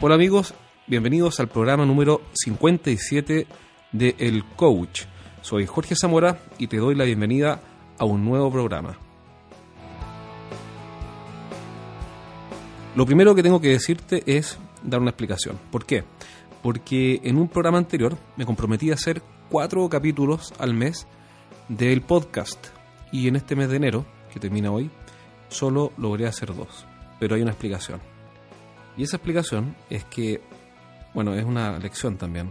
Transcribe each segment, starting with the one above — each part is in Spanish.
Hola amigos, bienvenidos al programa número 57 de El Coach. Soy Jorge Zamora y te doy la bienvenida a un nuevo programa. Lo primero que tengo que decirte es dar una explicación. ¿Por qué? Porque en un programa anterior me comprometí a hacer cuatro capítulos al mes del podcast y en este mes de enero, que termina hoy, solo logré hacer dos. Pero hay una explicación. Y esa explicación es que, bueno, es una lección también,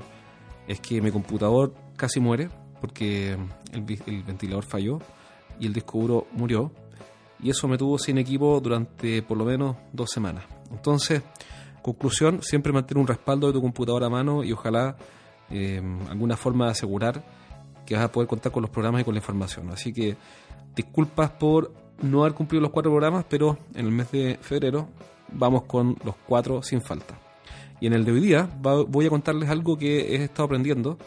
es que mi computador casi muere porque el, ventilador falló y el disco duro murió y eso me tuvo sin equipo durante por lo menos dos semanas. Entonces, conclusión, siempre mantén un respaldo de tu computadora a mano y ojalá eh, alguna forma de asegurar que vas a poder contar con los programas y con la información. Así que disculpas por no haber cumplido los cuatro programas, pero en el mes de febrero vamos con los cuatro sin falta. Y en el de hoy día voy a contarles algo que he estado aprendiendo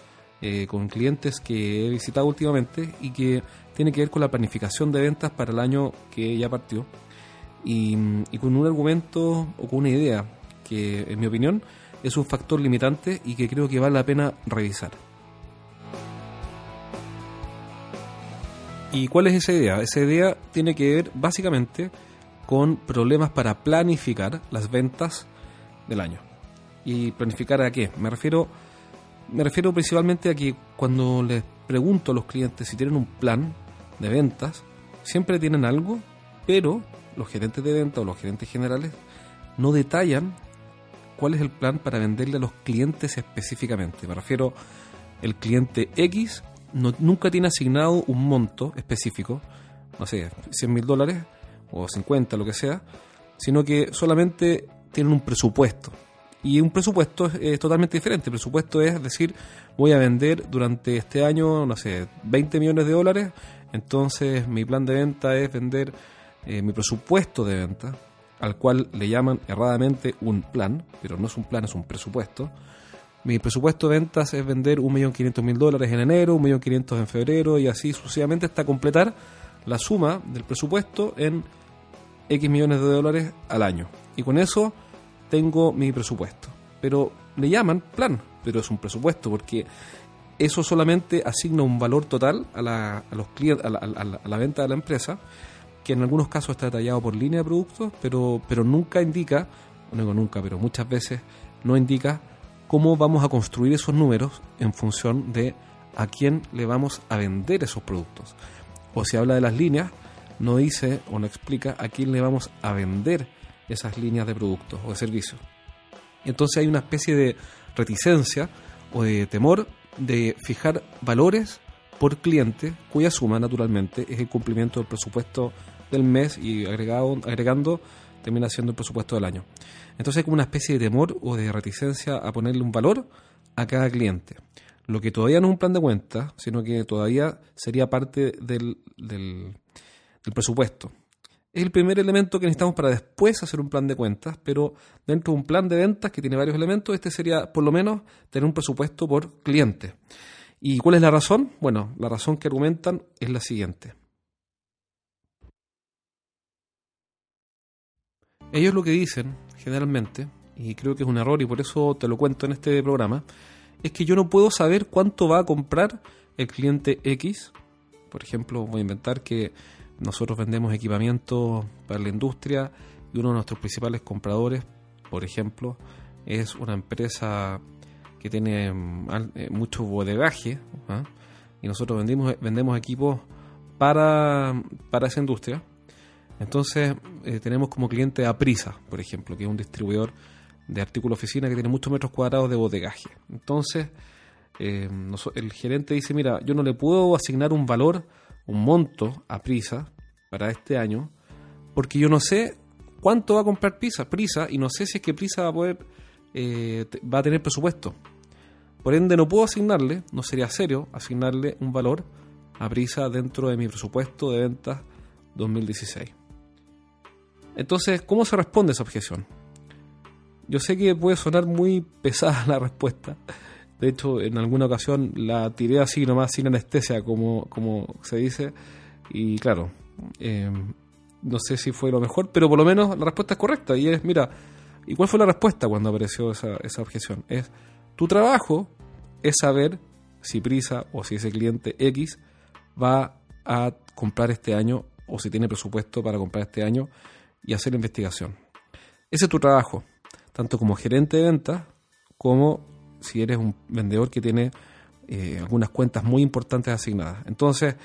eh, con clientes que he visitado últimamente y que tiene que ver con la planificación de ventas para el año que ya partió y, con un argumento o con una idea que en mi opinión es un factor limitante y que creo que vale la pena revisar. ¿Y cuál es esa idea? Esa idea tiene que ver básicamente con problemas para planificar las ventas del año. ¿Y planificar a qué? Me refiero me refiero principalmente a que cuando les pregunto a los clientes si tienen un plan de ventas, siempre tienen algo, pero los gerentes de venta o los gerentes generales no detallan cuál es el plan para venderle a los clientes específicamente. Me refiero, el cliente X no, nunca tiene asignado un monto específico, no sé, 100 mil dólares o 50, lo que sea, sino que solamente tienen un presupuesto. Y un presupuesto es, totalmente diferente. El presupuesto es decir, voy a vender durante este año, no sé, 20 millones de dólares. Entonces mi plan de venta es vender eh, mi presupuesto de venta, al cual le llaman erradamente un plan, pero no es un plan, es un presupuesto. Mi presupuesto de ventas es vender 1.500.000 dólares en enero, 1.500.000 en febrero y así sucesivamente hasta completar la suma del presupuesto en X millones de dólares al año. Y con eso tengo mi presupuesto. Pero le llaman plan, pero es un presupuesto porque eso solamente asigna un valor total a la, a los clientes, a la, venta de la empresa, que en algunos casos está detallado por línea de productos, pero, pero nunca indica, no digo nunca, pero muchas veces no indica cómo vamos a construir esos números en función de a quién le vamos a vender esos productos. O si habla de las líneas, no dice o no explica a quién le vamos a vender esas líneas de productos o de servicios. Entonces hay una especie de reticencia o de temor de fijar valores por cliente cuya suma naturalmente es el cumplimiento del presupuesto del mes y agregado, agregando termina siendo el presupuesto del año. Entonces hay como una especie de temor o de reticencia a ponerle un valor a cada cliente. Lo que todavía no es un plan de cuenta, sino que todavía sería parte del, del presupuesto es el primer elemento que necesitamos para después hacer un plan de cuentas, pero dentro de un plan de ventas que tiene varios elementos, este sería por lo menos tener un presupuesto por cliente. ¿Y cuál es la razón? Bueno, la razón que argumentan es la siguiente. Ellos lo que dicen, generalmente, y creo que es un error y por eso te lo cuento en este programa, es que yo no puedo saber cuánto va a comprar el cliente X. Por ejemplo, voy a inventar que nosotros vendemos equipamiento para la industria y uno de nuestros principales compradores, por ejemplo, es una empresa que tiene mm, eh, mucho bodegaje ¿ah? y nosotros vendimos, vendemos equipos para, para esa industria. Entonces eh, tenemos como cliente a Prisa, por ejemplo, que es un distribuidor de artículos oficina que tiene muchos metros cuadrados de bodegaje. Entonces eh, el gerente dice, mira, yo no le puedo asignar un valor un monto a Prisa para este año, porque yo no sé cuánto va a comprar Prisa, Prisa y no sé si es que Prisa va a poder eh, va a tener presupuesto. Por ende, no puedo asignarle, no sería serio asignarle un valor a Prisa dentro de mi presupuesto de ventas 2016. Entonces, ¿cómo se responde esa objeción? Yo sé que puede sonar muy pesada la respuesta, de hecho, en alguna ocasión la tiré así nomás sin anestesia, como, como se dice. Y claro, eh, no sé si fue lo mejor, pero por lo menos la respuesta es correcta. Y es, mira, ¿Y cuál fue la respuesta cuando apareció esa, esa objeción? Es, tu trabajo es saber si Prisa o si ese cliente X va a comprar este año o si tiene presupuesto para comprar este año y hacer la investigación. Ese es tu trabajo, tanto como gerente de ventas como si eres un vendedor que tiene eh, algunas cuentas muy importantes asignadas. Entonces,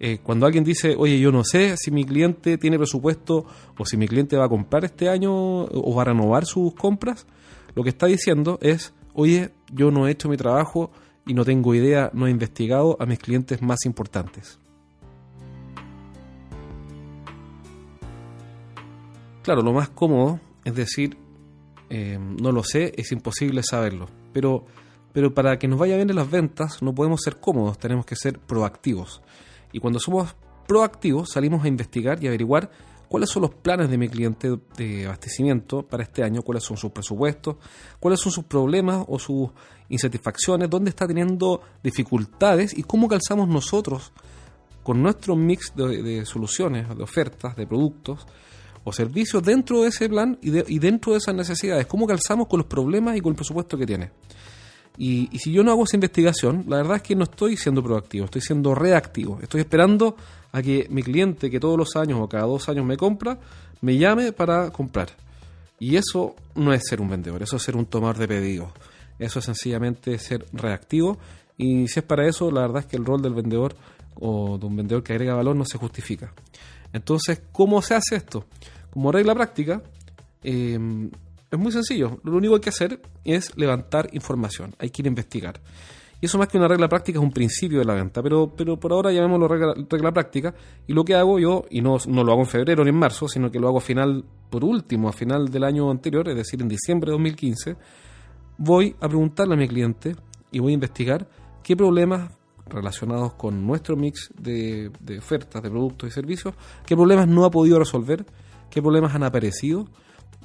eh, cuando alguien dice, oye, yo no sé si mi cliente tiene presupuesto o si mi cliente va a comprar este año o va a renovar sus compras, lo que está diciendo es, oye, yo no he hecho mi trabajo y no tengo idea, no he investigado a mis clientes más importantes. Claro, lo más cómodo es decir, eh, no lo sé, es imposible saberlo. Pero, pero para que nos vaya bien en las ventas no podemos ser cómodos, tenemos que ser proactivos. Y cuando somos proactivos salimos a investigar y averiguar cuáles son los planes de mi cliente de abastecimiento para este año, cuáles son sus presupuestos, cuáles son sus problemas o sus insatisfacciones, dónde está teniendo dificultades y cómo calzamos nosotros con nuestro mix de soluciones, de ofertas, de productos, o servicios dentro de ese plan y, dentro de esas necesidades. ¿Cómo calzamos con los problemas y con el presupuesto que tiene? Y, si yo no hago esa investigación, la verdad es que no estoy siendo proactivo, estoy siendo reactivo. Estoy esperando a que mi cliente, que todos los años o cada dos años me compra, me llame para comprar. Y eso no es ser un vendedor, eso es ser un tomador de pedidos. Eso es sencillamente ser reactivo. Y si es para eso, la verdad es que el rol del vendedor o de un vendedor que agrega valor no se justifica. Entonces, ¿cómo se hace esto? Como regla práctica, em, es muy sencillo. Lo único que hay que hacer es levantar información. Hay que ir a investigar. Y eso más que una regla práctica es un principio de la venta, pero, pero por ahora llamémoslo regla, regla práctica. Y lo que hago yo, y no, no, lo hago en febrero ni en marzo, sino que lo hago a final, por último, a final del año anterior, es decir, en diciembre de 2015, voy a preguntarle a mi cliente y voy a investigar qué problemas relacionados con nuestro mix de, ofertas, de productos y servicios, qué problemas no ha podido resolver, qué problemas han aparecido,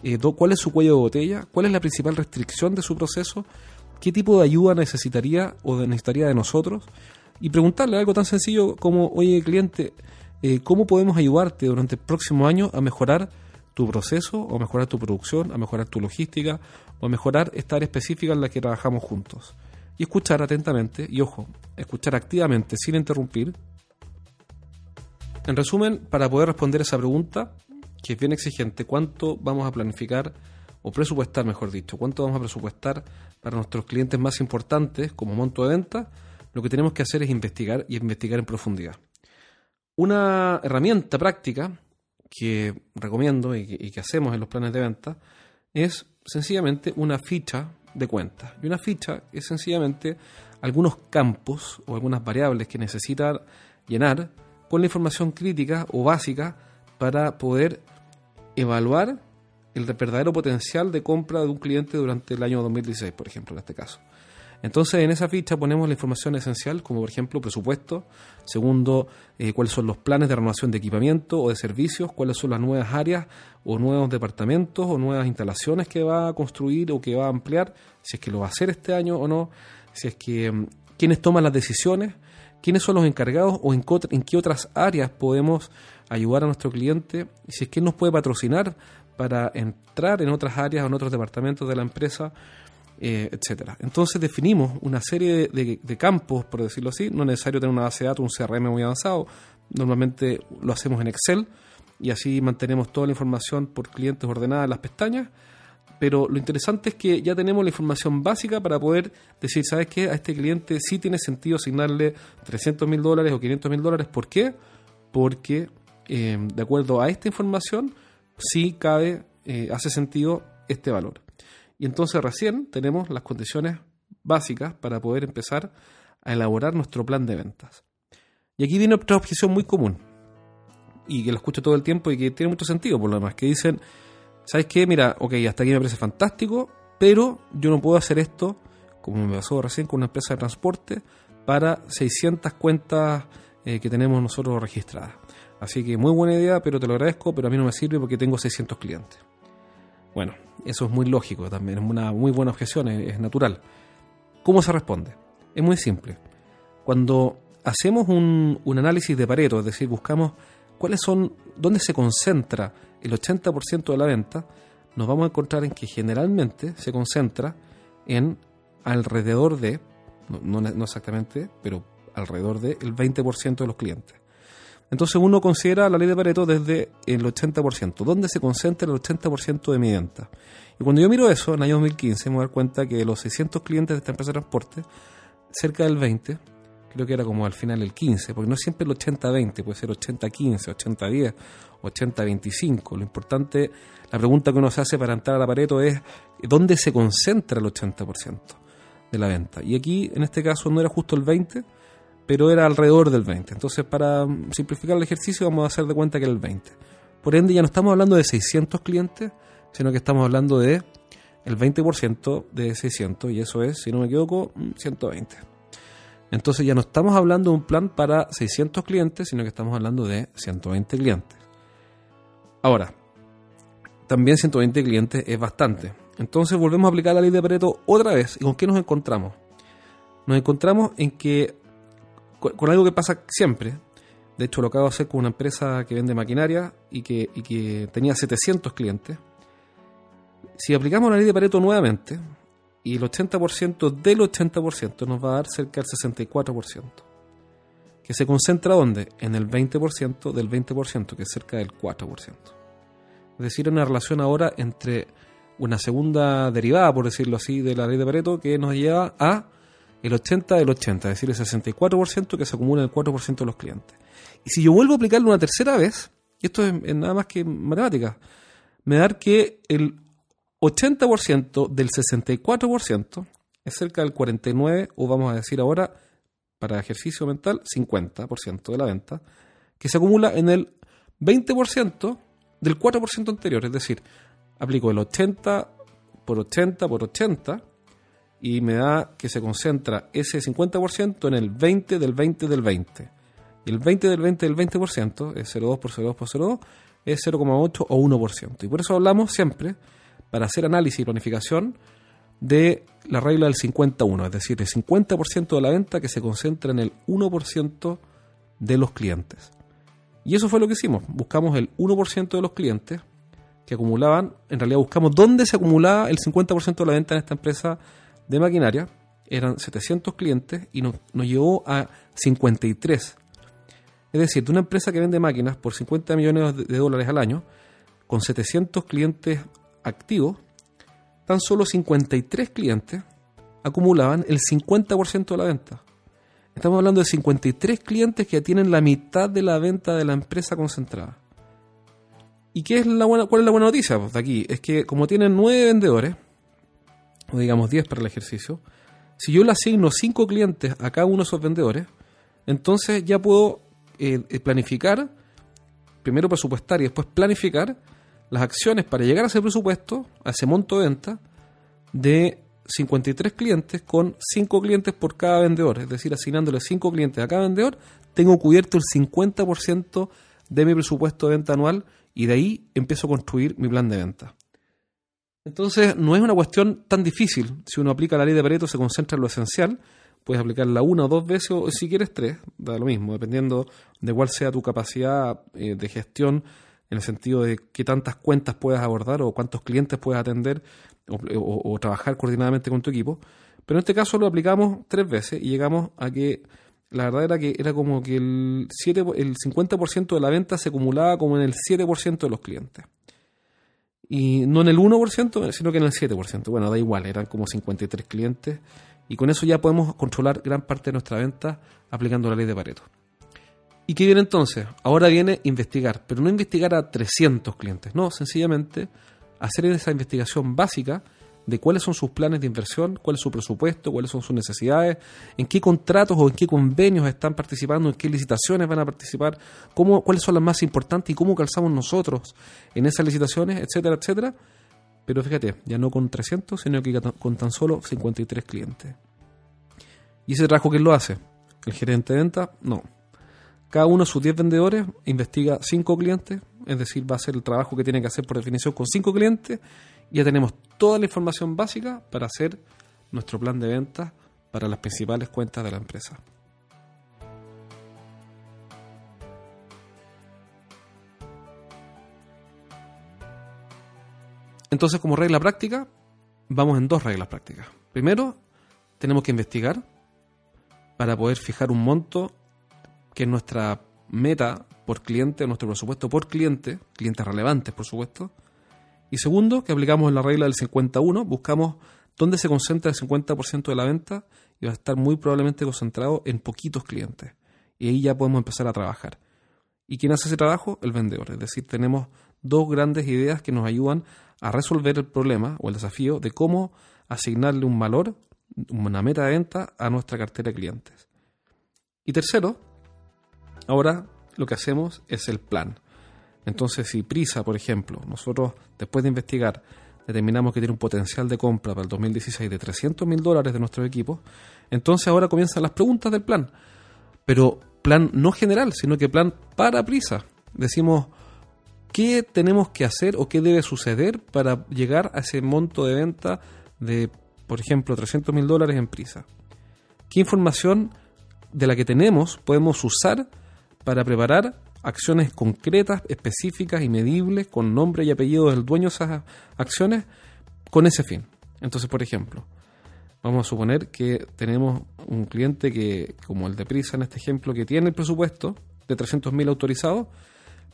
eh, cuál es su cuello de botella, cuál es la principal restricción de su proceso, qué tipo de ayuda necesitaría o necesitaría de nosotros, y preguntarle algo tan sencillo como, oye cliente, eh, ¿cómo podemos ayudarte durante el próximo año a mejorar tu proceso, o mejorar tu producción, a mejorar tu logística, o mejorar esta área específica en la que trabajamos juntos? y escuchar atentamente, y ojo, escuchar activamente sin interrumpir. En resumen, para poder responder esa pregunta, que es bien exigente, ¿cuánto vamos a planificar o presupuestar, mejor dicho? ¿Cuánto vamos a presupuestar para nuestros clientes más importantes como monto de venta? Lo que tenemos que hacer es investigar y investigar en profundidad. Una herramienta práctica que recomiendo y que, hacemos en los planes de venta es sencillamente una ficha de cuentas. Y una ficha es sencillamente algunos campos o algunas variables que necesita llenar con la información crítica o básica para poder evaluar el verdadero potencial de compra de un cliente durante el año 2016, por ejemplo, en este caso. Entonces, en esa ficha ponemos la información esencial, como por ejemplo presupuesto, segundo, eh, cuáles son los planes de renovación de equipamiento o de servicios, cuáles son las nuevas áreas o nuevos departamentos o nuevas instalaciones que va a construir o que va a ampliar, si es que lo va a hacer este año o no, si es que mm, quiénes toman las decisiones, quiénes son los encargados o en, en qué otras áreas podemos ayudar a nuestro cliente, y si es que nos puede patrocinar para entrar en otras áreas o en otros departamentos de la empresa eh, etcétera. Entonces definimos una serie de, campos, por decirlo así, no es necesario tener una base de datos, un CRM muy avanzado, normalmente lo hacemos en Excel y así mantenemos toda la información por clientes ordenada en las pestañas, pero lo interesante es que ya tenemos la información básica para poder decir, ¿sabes qué? A este cliente sí tiene sentido asignarle 300 mil dólares o 500 mil dólares, ¿por qué? Porque eh, de acuerdo a esta información sí cabe, eh, hace sentido este valor. Y entonces recién tenemos las condiciones básicas para poder empezar a elaborar nuestro plan de ventas. Y aquí viene otra objeción muy común, y que lo escucho todo el tiempo y que tiene mucho sentido por lo demás, que dicen, ¿sabes qué? Mira, ok, hasta aquí me parece fantástico, pero yo no puedo hacer esto, como me pasó recién con una empresa de transporte, para 600 cuentas eh, que tenemos nosotros registradas. Así que muy buena idea, pero te lo agradezco, pero a mí no me sirve porque tengo 600 clientes. Bueno, eso es muy lógico también, es una muy buena objeción, es, natural. ¿Cómo se responde? Es muy simple. Cuando hacemos un, análisis de Pareto, es decir, buscamos cuáles son, dónde se concentra el 80% de la venta, nos vamos a encontrar en que generalmente se concentra en alrededor de, no, exactamente, pero alrededor del 20% de los clientes. Entonces uno considera la ley de Pareto desde el 80%, ¿dónde se concentra el 80% de mi venta? Y cuando yo miro eso, en el año 2015, me doy cuenta que de los 600 clientes de esta empresa de transporte, cerca del 20, creo que era como al final el 15, porque no siempre el 80-20, puede ser 80-15, 80-10, 80-25. Lo importante, la pregunta que uno se hace para entrar a la Pareto es, ¿dónde se concentra el 80% de la venta? Y aquí, en este caso, no era justo el 20%, pero era alrededor del 20. Entonces, para simplificar el ejercicio, vamos a hacer de cuenta que era el 20. Por ende, ya no estamos hablando de 600 clientes, sino que estamos hablando de el 20% de 600, y eso es, si no me equivoco, 120. Entonces ya no estamos hablando de un plan para 600 clientes, sino que estamos hablando de 120 clientes. Ahora, también 120 clientes es bastante. Entonces volvemos a aplicar la ley de Pareto otra vez. ¿Y con qué nos encontramos? Nos encontramos en que con algo que pasa siempre. De hecho, lo acabo de hacer con una empresa que vende maquinaria y que, que tenía 700 clientes. Si aplicamos la ley de Pareto nuevamente, y el 80% del 80% nos va a dar cerca del 64%. Que se concentra ¿dónde? En el 20% del 20%, que es cerca del 4%. Es decir, una relación ahora entre una segunda derivada, por decirlo así, de la ley de Pareto, que nos lleva a el 80 del 80, es decir, el 64% que se acumula en el 4% de los clientes. Y si yo vuelvo a aplicarlo una tercera vez, y esto es, nada más que matemática, me da que el 80% del 64% es cerca del 49, o vamos a decir ahora, para ejercicio mental, 50% de la venta, que se acumula en el 20% del 4% anterior. Es decir, aplico el 80 por 80 por 80 y me da que se concentra ese 50% en el 20 del 20 del 20. Y el 20 del 20 del 20% es 0,2 por 0,2 por 0,2, es 0,8 o 1%. Y por eso hablamos siempre, para hacer análisis y planificación, de la regla del 51, es decir, el 50% de la venta que se concentra en el 1% de los clientes. Y eso fue lo que hicimos. Buscamos el 1% de los clientes que acumulaban, en realidad buscamos dónde se acumulaba el 50% de la venta en esta empresa de maquinaria, eran 700 clientes y nos, llevó a 53. Es decir, de una empresa que vende máquinas por 50 millones de dólares al año, con 700 clientes activos, tan solo 53 clientes acumulaban el 50% de la venta. Estamos hablando de 53 clientes que tienen la mitad de la venta de la empresa concentrada. ¿Y qué es la buena, cuál es la buena noticia pues, de aquí? Es que como tienen 9 vendedores, o digamos 10 para el ejercicio, si yo le asigno 5 clientes a cada uno de esos vendedores, entonces ya puedo eh, eh, planificar, primero presupuestar y después planificar las acciones para llegar a ese presupuesto, a ese monto de venta, de 53 clientes con 5 clientes por cada vendedor. Es decir, asignándole 5 clientes a cada vendedor, tengo cubierto el 50% de mi presupuesto de venta anual y de ahí empiezo a construir mi plan de venta. Entonces, no es una cuestión tan difícil. Si uno aplica la ley de Pareto, se concentra en lo esencial. Puedes aplicarla una o dos veces, o si quieres tres, da lo mismo, dependiendo de cuál sea tu capacidad eh, de gestión, en el sentido de qué tantas cuentas puedas abordar o cuántos clientes puedes atender o, trabajar coordinadamente con tu equipo. Pero en este caso lo aplicamos tres veces y llegamos a que la verdad era que era como que el, 7, el 50% de la venta se acumulaba como en el 7% de los clientes. Y no en el 1%, sino que en el 7%. Bueno, da igual, eran como 53 clientes. Y con eso ya podemos controlar gran parte de nuestra venta aplicando la ley de Pareto. ¿Y qué viene entonces? Ahora viene investigar, pero no investigar a 300 clientes, no, sencillamente hacer esa investigación básica de cuáles son sus planes de inversión, cuál es su presupuesto, cuáles son sus necesidades, en qué contratos o en qué convenios están participando, en qué licitaciones van a participar, cómo, cuáles son las más importantes y cómo calzamos nosotros en esas licitaciones, etcétera, etcétera. Pero fíjate, ya no con 300, sino que con tan solo 53 clientes. ¿Y ese trabajo quién lo hace? ¿El gerente de venta? No. Cada uno de sus 10 vendedores investiga 5 clientes, es decir, va a hacer el trabajo que tiene que hacer por definición con 5 clientes ya tenemos toda la información básica para hacer nuestro plan de ventas para las principales cuentas de la empresa. Entonces, como regla práctica, vamos en dos reglas prácticas. Primero, tenemos que investigar para poder fijar un monto que es nuestra meta por cliente, nuestro presupuesto por cliente, clientes relevantes, por supuesto. Y segundo, que aplicamos la regla del 51, buscamos dónde se concentra el 50% de la venta y va a estar muy probablemente concentrado en poquitos clientes. Y ahí ya podemos empezar a trabajar. ¿Y quién hace ese trabajo? El vendedor. Es decir, tenemos dos grandes ideas que nos ayudan a resolver el problema o el desafío de cómo asignarle un valor, una meta de venta a nuestra cartera de clientes. Y tercero, ahora lo que hacemos es el plan. Entonces, si Prisa, por ejemplo, nosotros después de investigar determinamos que tiene un potencial de compra para el 2016 de 300 mil dólares de nuestro equipo, entonces ahora comienzan las preguntas del plan. Pero plan no general, sino que plan para Prisa. Decimos, ¿qué tenemos que hacer o qué debe suceder para llegar a ese monto de venta de, por ejemplo, 300 mil dólares en Prisa? ¿Qué información de la que tenemos podemos usar para preparar acciones concretas, específicas y medibles con nombre y apellido del dueño de esas acciones con ese fin. Entonces, por ejemplo, vamos a suponer que tenemos un cliente que, como el de Prisa en este ejemplo, que tiene el presupuesto de 300.000 autorizados,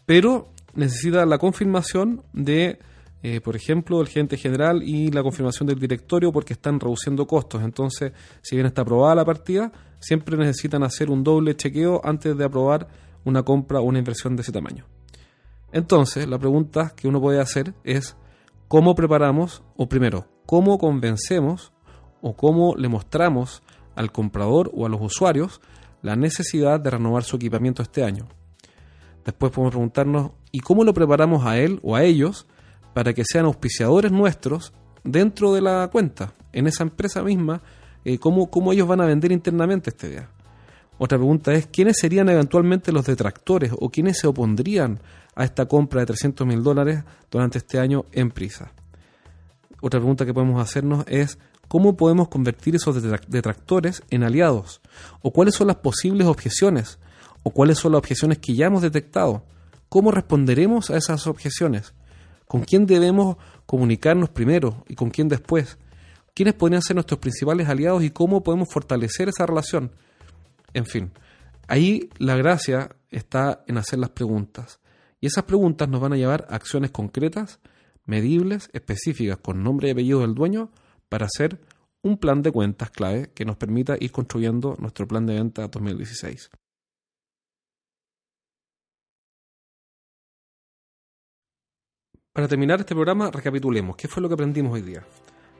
pero necesita la confirmación de, eh, por ejemplo, el gerente general y la confirmación del directorio porque están reduciendo costos. Entonces, si bien está aprobada la partida, siempre necesitan hacer un doble chequeo antes de aprobar una compra o una inversión de ese tamaño. Entonces, la pregunta que uno puede hacer es cómo preparamos, o primero, cómo convencemos o cómo le mostramos al comprador o a los usuarios la necesidad de renovar su equipamiento este año. Después podemos preguntarnos, ¿y cómo lo preparamos a él o a ellos para que sean auspiciadores nuestros dentro de la cuenta, en esa empresa misma, eh, cómo, cómo ellos van a vender internamente este día? Otra pregunta es, ¿quiénes serían eventualmente los detractores o quiénes se opondrían a esta compra de 300 mil dólares durante este año en prisa? Otra pregunta que podemos hacernos es, ¿cómo podemos convertir esos detractores en aliados? ¿O cuáles son las posibles objeciones? ¿O cuáles son las objeciones que ya hemos detectado? ¿Cómo responderemos a esas objeciones? ¿Con quién debemos comunicarnos primero y con quién después? ¿Quiénes podrían ser nuestros principales aliados y cómo podemos fortalecer esa relación? En fin, ahí la gracia está en hacer las preguntas. Y esas preguntas nos van a llevar a acciones concretas, medibles, específicas, con nombre y apellido del dueño, para hacer un plan de cuentas clave que nos permita ir construyendo nuestro plan de venta 2016. Para terminar este programa, recapitulemos. ¿Qué fue lo que aprendimos hoy día?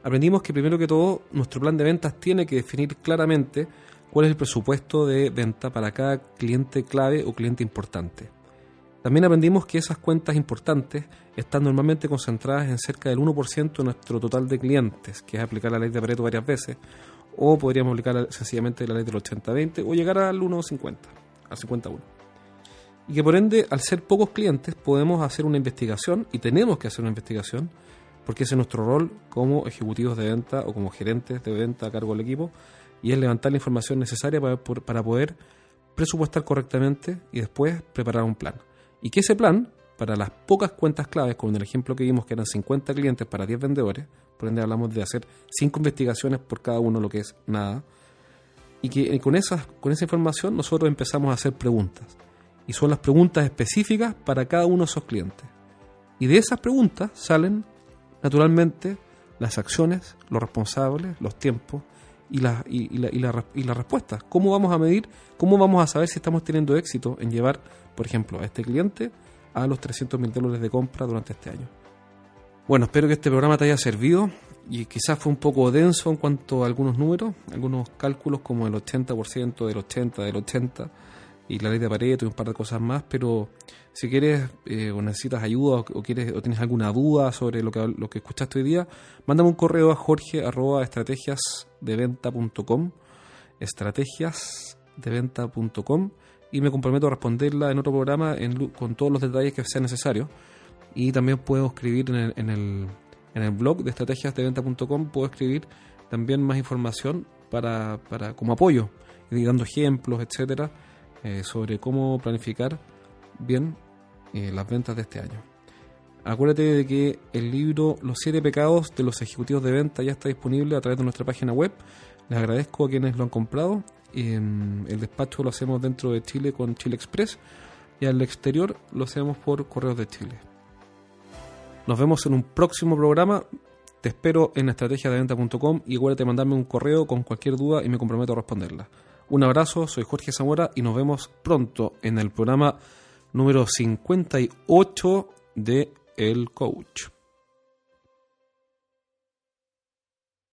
Aprendimos que primero que todo, nuestro plan de ventas tiene que definir claramente cuál es el presupuesto de venta para cada cliente clave o cliente importante. También aprendimos que esas cuentas importantes están normalmente concentradas en cerca del 1% de nuestro total de clientes, que es aplicar la ley de Pareto varias veces, o podríamos aplicar sencillamente la ley del 80-20 o llegar al 1,50, al 51. Y que por ende, al ser pocos clientes, podemos hacer una investigación y tenemos que hacer una investigación, porque ese es nuestro rol como ejecutivos de venta o como gerentes de venta a cargo del equipo, y es levantar la información necesaria para, para poder presupuestar correctamente y después preparar un plan. Y que ese plan, para las pocas cuentas claves, como en el ejemplo que vimos que eran 50 clientes para 10 vendedores, por ende hablamos de hacer 5 investigaciones por cada uno, lo que es nada, y que con, esas, con esa información nosotros empezamos a hacer preguntas. Y son las preguntas específicas para cada uno de esos clientes. Y de esas preguntas salen, naturalmente, las acciones, los responsables, los tiempos y la, y, la, y, la, y la respuesta. ¿Cómo vamos a medir? ¿Cómo vamos a saber si estamos teniendo éxito en llevar, por ejemplo, a este cliente a los 300 mil dólares de compra durante este año? Bueno, espero que este programa te haya servido y quizás fue un poco denso en cuanto a algunos números, algunos cálculos como el 80% del 80 del 80 y la ley de Pareto y un par de cosas más, pero si quieres eh, o necesitas ayuda o, quieres o tienes alguna duda sobre lo que, lo que escuchaste hoy día, mándame un correo a jorge estrategiasdeventa.com estrategiasdeventa.com y me comprometo a responderla en otro programa con todos los detalles que sean necesarios. Y también puedo escribir en el, en el, en el blog de estrategiasdeventa.com, puedo escribir también más información para, para como apoyo, y dando ejemplos, etcétera eh, sobre cómo planificar bien eh, las ventas de este año. Acuérdate de que el libro Los siete pecados de los ejecutivos de venta ya está disponible a través de nuestra página web. Les agradezco a quienes lo han comprado. Em, el despacho lo hacemos dentro de Chile con Chile Express y al exterior lo hacemos por Correos de Chile. Nos vemos en un próximo programa. Te espero en estrategiadeventa.com y acuérdate de mandarme un correo con cualquier duda y me comprometo a responderla. Un abrazo, soy Jorge Zamora y nos vemos pronto en el programa número 58 de El Coach.